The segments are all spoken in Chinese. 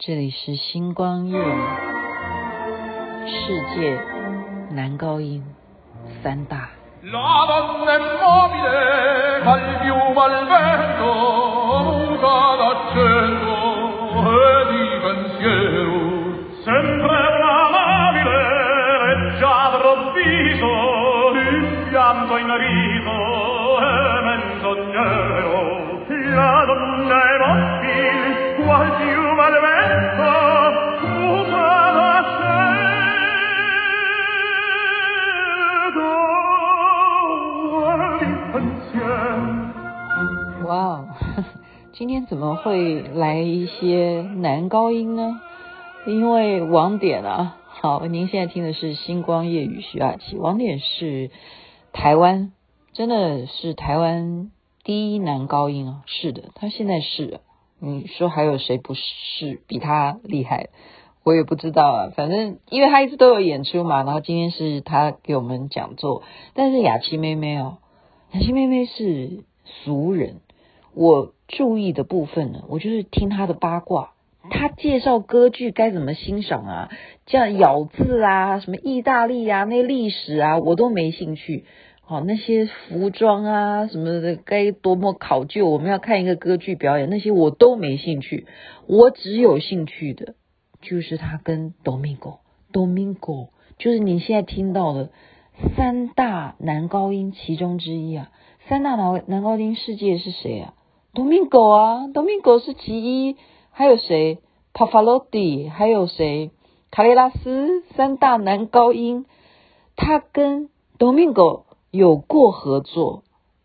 这里是星光夜，世界男高音三大。哇哦，今天怎么会来一些男高音呢？因为王典啊，好，您现在听的是《星光夜雨》徐雅琪。王典是台湾，真的是台湾第一男高音啊！是的，他现在是。你说还有谁不是比他厉害？我也不知道啊。反正因为他一直都有演出嘛，然后今天是他给我们讲座。但是雅琪妹妹哦，雅琪妹妹是俗人。我注意的部分呢，我就是听她的八卦，他介绍歌剧该怎么欣赏啊，这样咬字啊，什么意大利啊，那历史啊，我都没兴趣。好，那些服装啊什么的，该多么考究，我们要看一个歌剧表演，那些我都没兴趣。我只有兴趣的，就是他跟 Domingo，Domingo 就是你现在听到的三大男高音其中之一啊。三大男男高音世界是谁啊？Domingo 啊，Domingo 是其一，还有谁帕法罗蒂还有谁？卡雷拉斯，三大男高音，他跟 Domingo 有过合作。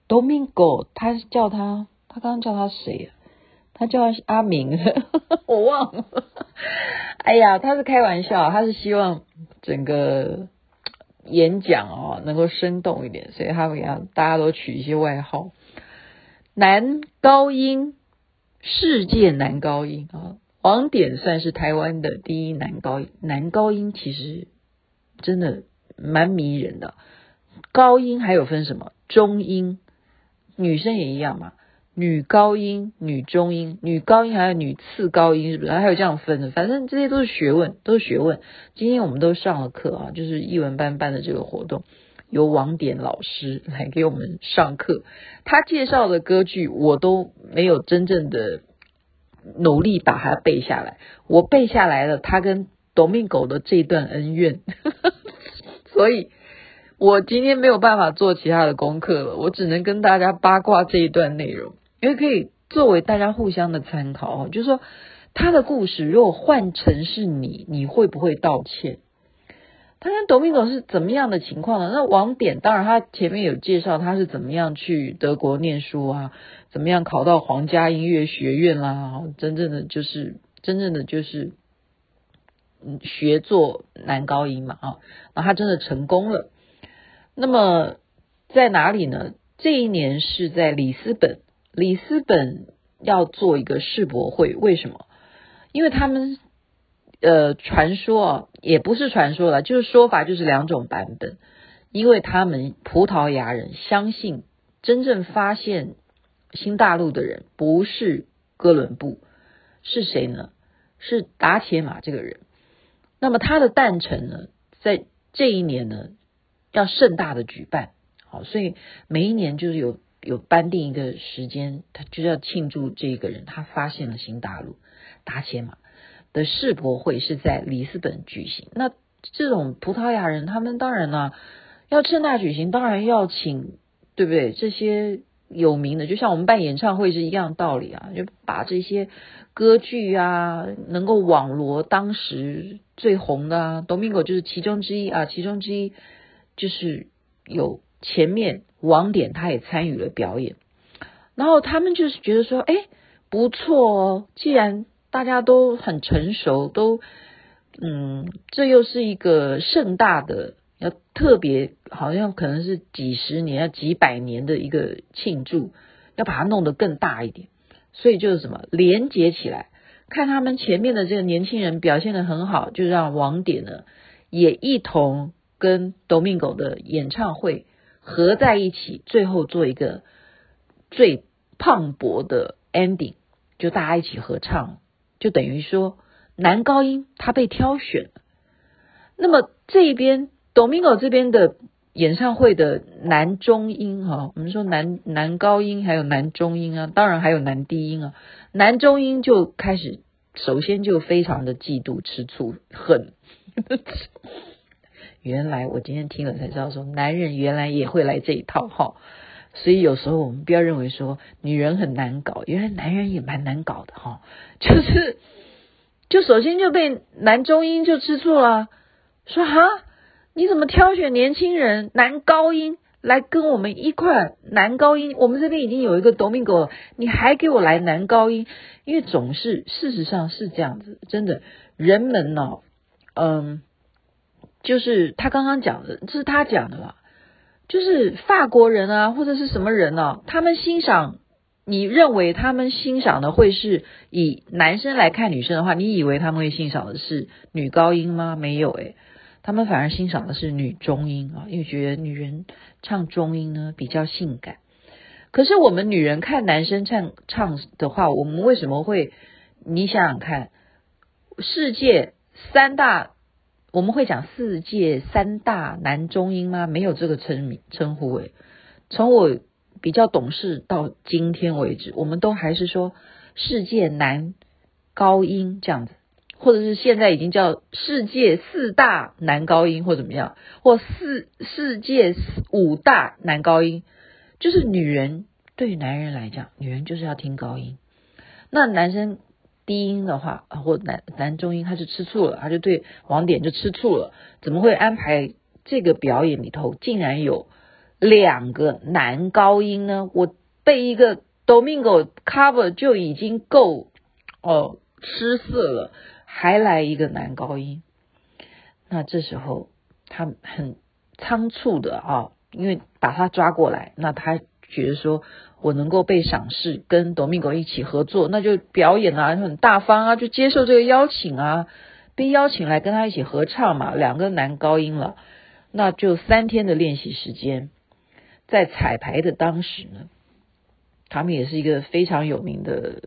Domingo，他叫他，他刚刚叫他谁呀？他叫他阿明，我忘了。哎呀，他是开玩笑，他是希望整个演讲哦能够生动一点，所以他会让大家都取一些外号。男高音，世界男高音啊，王典算是台湾的第一男高音。男高音其实真的蛮迷人的。高音还有分什么？中音，女生也一样嘛。女高音、女中音、女高音还有女次高音，是不是？还有这样分的？反正这些都是学问，都是学问。今天我们都上了课啊，就是艺文班办的这个活动。由王典老师来给我们上课，他介绍的歌剧我都没有真正的努力把它背下来，我背下来了他跟 Domingo 的这段恩怨，所以我今天没有办法做其他的功课了，我只能跟大家八卦这一段内容，因为可以作为大家互相的参考哦，就是说他的故事如果换成是你，你会不会道歉？他跟董明总是怎么样的情况呢？那王典当然，他前面有介绍他是怎么样去德国念书啊，怎么样考到皇家音乐学院啦，真正的就是真正的就是嗯学做男高音嘛啊，然后他真的成功了。那么在哪里呢？这一年是在里斯本，里斯本要做一个世博会，为什么？因为他们。呃，传说啊，也不是传说了，就是说法，就是两种版本。因为他们葡萄牙人相信，真正发现新大陆的人不是哥伦布，是谁呢？是达伽马这个人。那么他的诞辰呢，在这一年呢，要盛大的举办。好，所以每一年就是有有颁定一个时间，他就要庆祝这个人，他发现了新大陆，达伽马。的世博会是在里斯本举行，那这种葡萄牙人，他们当然呢、要盛大举行，当然要请，对不对？这些有名的，就像我们办演唱会是一样道理啊，就把这些歌剧啊，能够网罗当时最红的啊，Domingo 就是其中之一啊，其中之一就是有前面网点他也参与了表演，然后他们就是觉得说，哎，不错哦，既然。大家都很成熟，都嗯，这又是一个盛大的，要特别，好像可能是几十年、要几百年的一个庆祝，要把它弄得更大一点。所以就是什么，连接起来，看他们前面的这个年轻人表现得很好，就让网点呢也一同跟 Domingo 的演唱会合在一起，最后做一个最磅礴的 ending，就大家一起合唱。就等于说，男高音他被挑选了。那么这边 Domingo 这边的演唱会的男中音哈，我们说男男高音还有男中音啊，当然还有男低音啊。男中音就开始，首先就非常的嫉妒、吃醋、恨。原来我今天听了才知道，说男人原来也会来这一套哈。所以有时候我们不要认为说女人很难搞，原来男人也蛮难搞的哈。就是，就首先就被男中音就吃醋了，说哈，你怎么挑选年轻人男高音来跟我们一块男高音？我们这边已经有一个 Domingo 了，你还给我来男高音？因为总是事实上是这样子，真的，人们呢，嗯，就是他刚刚讲的，这是他讲的啦。就是法国人啊，或者是什么人呢、啊？他们欣赏，你认为他们欣赏的会是以男生来看女生的话，你以为他们会欣赏的是女高音吗？没有诶，他们反而欣赏的是女中音啊，因为觉得女人唱中音呢比较性感。可是我们女人看男生唱唱的话，我们为什么会？你想想看，世界三大。我们会讲世界三大男中音吗？没有这个称称呼诶。从我比较懂事到今天为止，我们都还是说世界男高音这样子，或者是现在已经叫世界四大男高音或怎么样，或四世界五大男高音，就是女人对男人来讲，女人就是要听高音，那男生。低音的话，或男男中音，他就吃醋了，他就对王典就吃醋了。怎么会安排这个表演里头竟然有两个男高音呢？我被一个 Domingo cover 就已经够哦失色了，还来一个男高音。那这时候他很仓促的啊，因为把他抓过来，那他觉得说。我能够被赏识，跟 Domingo 一起合作，那就表演啊，很大方啊，就接受这个邀请啊，被邀请来跟他一起合唱嘛，两个男高音了，那就三天的练习时间，在彩排的当时呢，他们也是一个非常有名的，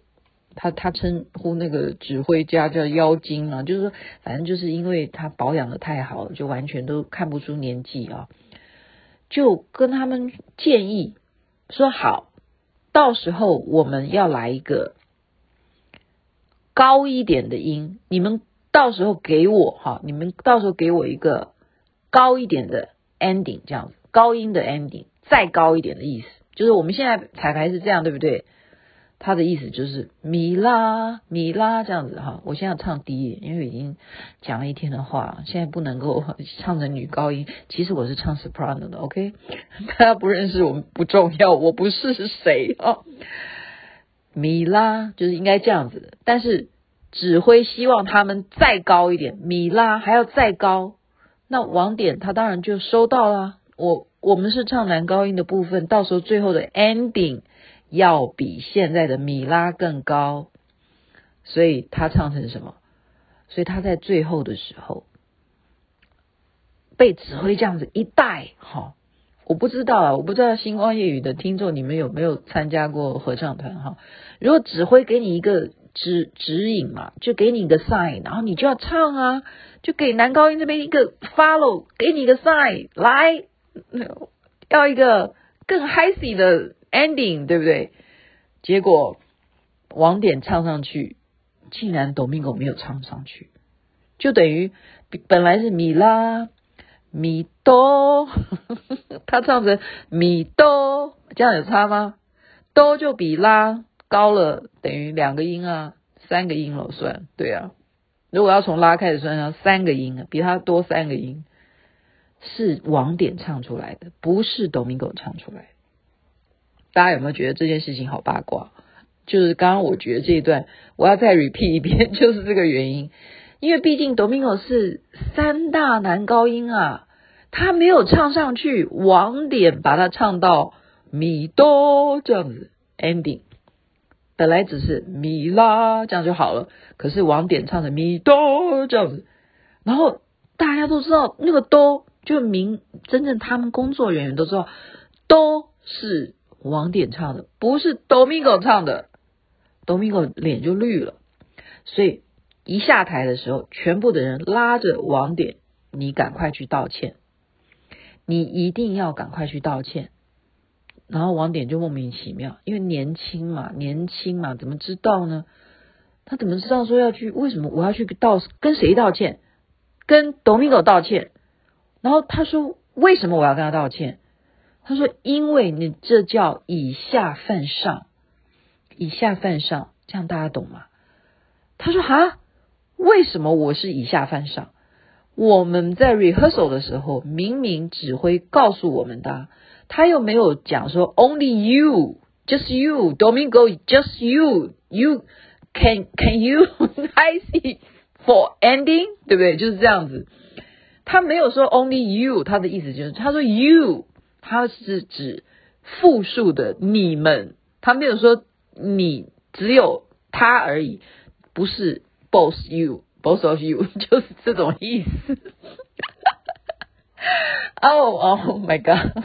他他称呼那个指挥家叫妖精啊，就是说，反正就是因为他保养的太好了，就完全都看不出年纪啊，就跟他们建议说好。到时候我们要来一个高一点的音，你们到时候给我哈，你们到时候给我一个高一点的 ending，这样子，高音的 ending，再高一点的意思，就是我们现在彩排是这样，对不对？他的意思就是米拉米拉这样子哈，我现在唱低，因为已经讲了一天的话，现在不能够 唱成女高音。其实我是唱 soprano 的，OK？大家不认识我们不重要，我不是谁哦。米拉就是应该这样子，但是指挥希望他们再高一点，米拉还要再高。那网点他当然就收到了。我我们是唱男高音的部分，到时候最后的 ending。要比现在的米拉更高，所以他唱成什么？所以他在最后的时候被指挥这样子一带，哈，我不知道啊，我不知道星光夜语的听众你们有没有参加过合唱团哈？如果指挥给你一个指指引嘛，就给你一个 sign，然后你就要唱啊，就给男高音这边一个 follow，给你一个 sign，来，要一个更 high 的。Ending 对不对？结果网点唱上去，竟然董明狗没有唱上去，就等于本来是米拉米哆，他唱成米哆，这样有差吗？哆就比拉高了，等于两个音啊，三个音了算，对啊。如果要从拉开始算，要三个音啊，比他多三个音，是网点唱出来的，不是 Domingo 唱出来的。大家有没有觉得这件事情好八卦？就是刚刚我觉得这一段我要再 repeat 一遍，就是这个原因。因为毕竟 Domingo 是三大男高音啊，他没有唱上去，网点把他唱到米哆这样子 ending，本来只是米拉这样就好了，可是网点唱的米哆这样子，然后大家都知道那个哆就明真正他们工作人员都知道哆是。王典唱的不是 Domingo 唱的，Domingo 脸就绿了，所以一下台的时候，全部的人拉着王典，你赶快去道歉，你一定要赶快去道歉。然后王典就莫名其妙，因为年轻嘛，年轻嘛，怎么知道呢？他怎么知道说要去？为什么我要去道跟谁道歉？跟 Domingo 道歉。然后他说：“为什么我要跟他道歉？”他说：“因为你这叫以下犯上，以下犯上，这样大家懂吗？”他说：“哈，为什么我是以下犯上？我们在 rehearsal 的时候，明明指挥告诉我们的，他又没有讲说 only you，just you，Domingo，just you，you can can you I see for ending，对不对？就是这样子。他没有说 only you，他的意思就是他说 you。”他是指复数的你们，他没有说你只有他而已，不是 both you，both of you，就是这种意思。哦 哦，oh my God！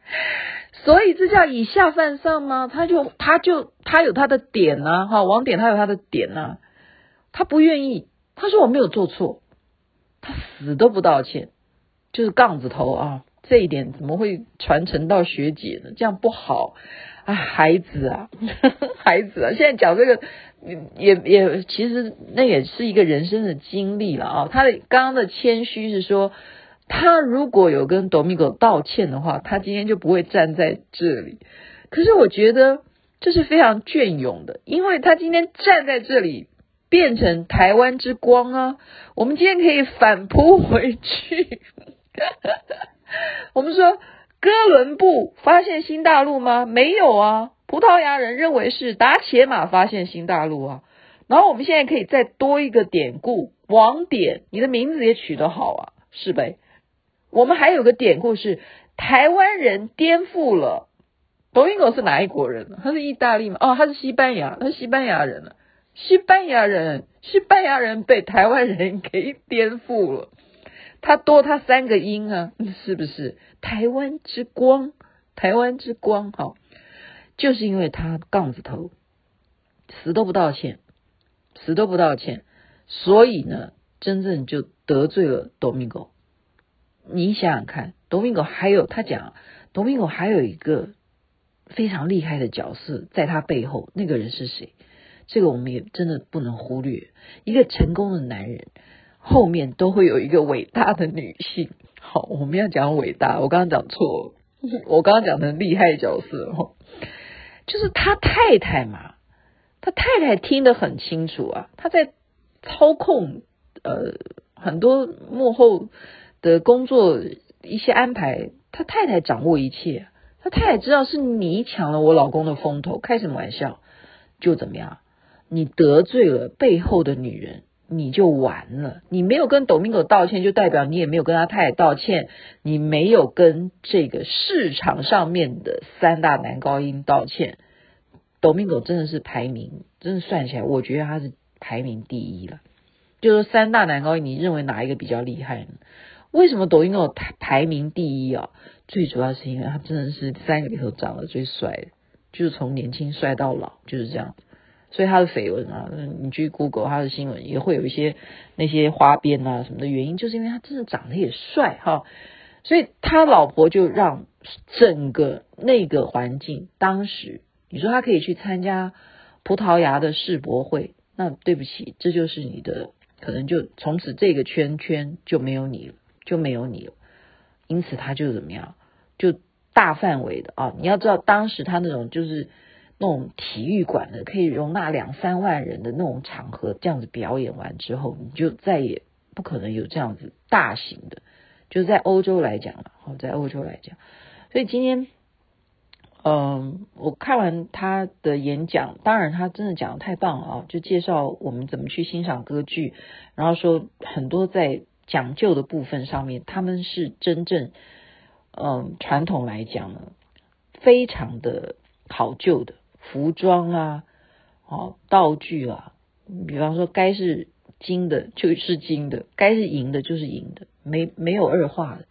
所以这叫以下犯上吗？他就他就他有他的点呐，哈，网点他有他的点呐，他不愿意，他说我没有做错，他死都不道歉，就是杠子头啊。这一点怎么会传承到学姐呢？这样不好啊，孩子啊，孩子啊！现在讲这个也也其实那也是一个人生的经历了啊。他的刚刚的谦虚是说，他如果有跟 Domingo 道歉的话，他今天就不会站在这里。可是我觉得这是非常隽永的，因为他今天站在这里，变成台湾之光啊！我们今天可以反扑回去。我们说哥伦布发现新大陆吗？没有啊，葡萄牙人认为是达伽马发现新大陆啊。然后我们现在可以再多一个典故，王典，你的名字也取得好啊，是呗？我们还有个典故是台湾人颠覆了。抖音狗是哪一国人？他是意大利吗？哦，他是西班牙，他是西班牙人了。西班牙人，西班牙人被台湾人给颠覆了。他多他三个音啊，是不是？台湾之光，台湾之光，哈，就是因为他杠子头，死都不道歉，死都不道歉，所以呢，真正就得罪了 Domingo。你想想看，Domingo 还有他讲，Domingo 还有一个非常厉害的角色在他背后，那个人是谁？这个我们也真的不能忽略，一个成功的男人。后面都会有一个伟大的女性。好，我们要讲伟大，我刚刚讲错，我刚刚讲的厉害角色哦，就是他太太嘛，他太太听得很清楚啊，他在操控呃很多幕后的工作一些安排，他太太掌握一切，他太太知道是你抢了我老公的风头，开什么玩笑？就怎么样？你得罪了背后的女人。你就完了，你没有跟 Domingo 道歉，就代表你也没有跟他太太道歉，你没有跟这个市场上面的三大男高音道歉。Domingo 真的是排名，真的算起来，我觉得他是排名第一了。就是三大男高音，你认为哪一个比较厉害呢？为什么抖音狗排排名第一啊？最主要是因为他真的是三个里头长得最帅的，就是从年轻帅到老，就是这样。所以他的绯闻啊，你去 Google 他的新闻也会有一些那些花边啊什么的原因，就是因为他真的长得也帅哈，所以他老婆就让整个那个环境，当时你说他可以去参加葡萄牙的世博会，那对不起，这就是你的，可能就从此这个圈圈就没有你了，就没有你了，因此他就怎么样，就大范围的啊，你要知道当时他那种就是。那种体育馆的可以容纳两三万人的那种场合，这样子表演完之后，你就再也不可能有这样子大型的。就在欧洲来讲了，好，在欧洲来讲，所以今天，嗯，我看完他的演讲，当然他真的讲的太棒了啊，就介绍我们怎么去欣赏歌剧，然后说很多在讲究的部分上面，他们是真正，嗯，传统来讲呢，非常的考究的。服装啊，哦，道具啊，比方说该是金的就是金的，该是银的就是银的，没没有二话的。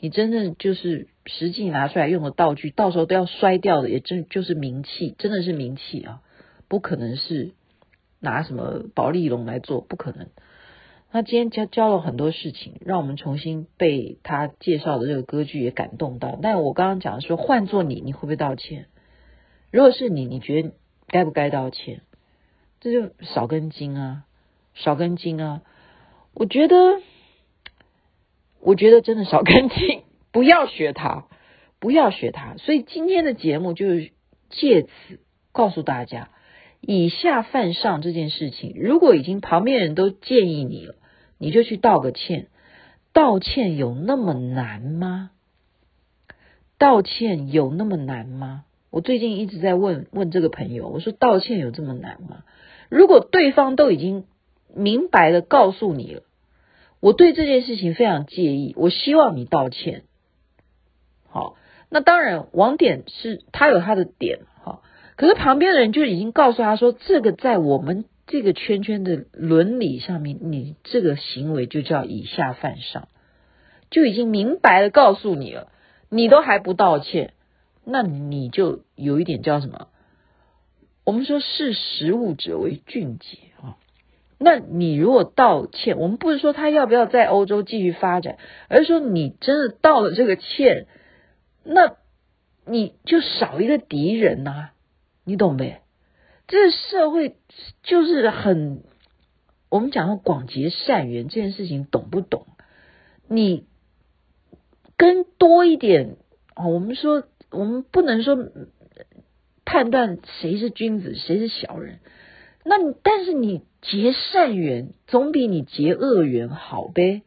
你真正就是实际拿出来用的道具，到时候都要摔掉的，也真就是名器，真的是名器啊，不可能是拿什么宝丽龙来做，不可能。他今天教教了很多事情，让我们重新被他介绍的这个歌剧也感动到。但我刚刚讲的说，换做你，你会不会道歉？如果是你，你觉得该不该道歉？这就少根筋啊，少根筋啊！我觉得，我觉得真的少根筋，不要学他，不要学他。所以今天的节目就是借此告诉大家，以下犯上这件事情，如果已经旁边人都建议你了，你就去道个歉。道歉有那么难吗？道歉有那么难吗？我最近一直在问问这个朋友，我说道歉有这么难吗？如果对方都已经明白的告诉你了，我对这件事情非常介意，我希望你道歉。好，那当然，网点是他有他的点，好，可是旁边的人就已经告诉他说，这个在我们这个圈圈的伦理上面，你这个行为就叫以下犯上，就已经明白的告诉你了，你都还不道歉，那你就有一点叫什么？我们说识时务者为俊杰啊，那你如果道歉，我们不是说他要不要在欧洲继续发展，而是说你真的道了这个歉，那你就少一个敌人呐，你懂没？这社会就是很，我们讲到广结善缘这件事情，懂不懂？你跟多一点啊，我们说我们不能说。判断谁是君子，谁是小人，那你但是你结善缘总比你结恶缘好呗，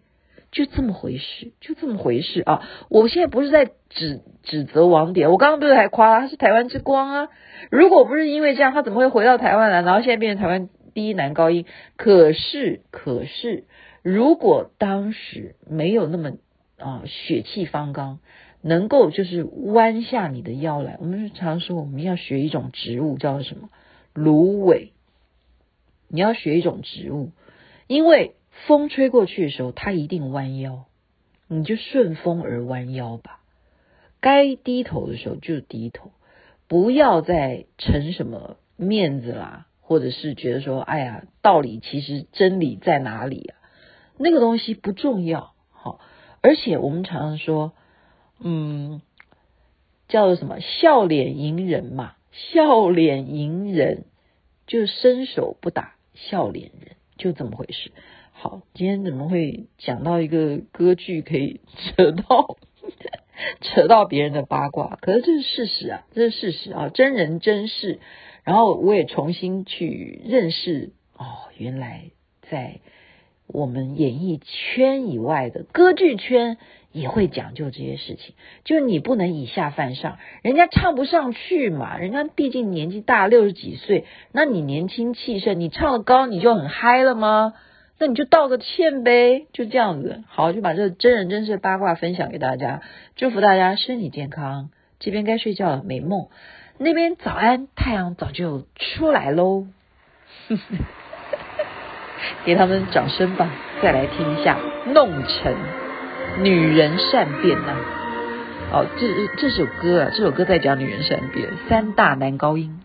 就这么回事，就这么回事啊！我现在不是在指指责网点，我刚刚不是还夸他是台湾之光啊？如果不是因为这样，他怎么会回到台湾来，然后现在变成台湾第一男高音？可是，可是，如果当时没有那么啊血气方刚。能够就是弯下你的腰来，我们常说我们要学一种植物，叫做什么？芦苇。你要学一种植物，因为风吹过去的时候，它一定弯腰，你就顺风而弯腰吧。该低头的时候就低头，不要再逞什么面子啦，或者是觉得说，哎呀，道理其实真理在哪里啊？那个东西不重要，好，而且我们常常说。嗯，叫做什么？笑脸迎人嘛，笑脸迎人就伸手不打笑脸人，就这么回事。好，今天怎么会讲到一个歌剧可以扯到 扯到别人的八卦？可是这是事实啊，这是事实啊，真人真事。然后我也重新去认识哦，原来在我们演艺圈以外的歌剧圈。也会讲究这些事情，就是你不能以下犯上，人家唱不上去嘛，人家毕竟年纪大，六十几岁，那你年轻气盛，你唱得高，你就很嗨了吗？那你就道个歉呗，就这样子。好，就把这真人真事八卦分享给大家，祝福大家身体健康。这边该睡觉了，美梦。那边早安，太阳早就出来喽。给他们掌声吧，再来听一下《弄成》。女人善变呐、啊。哦，这这首歌啊，这首歌在讲女人善变，三大男高音。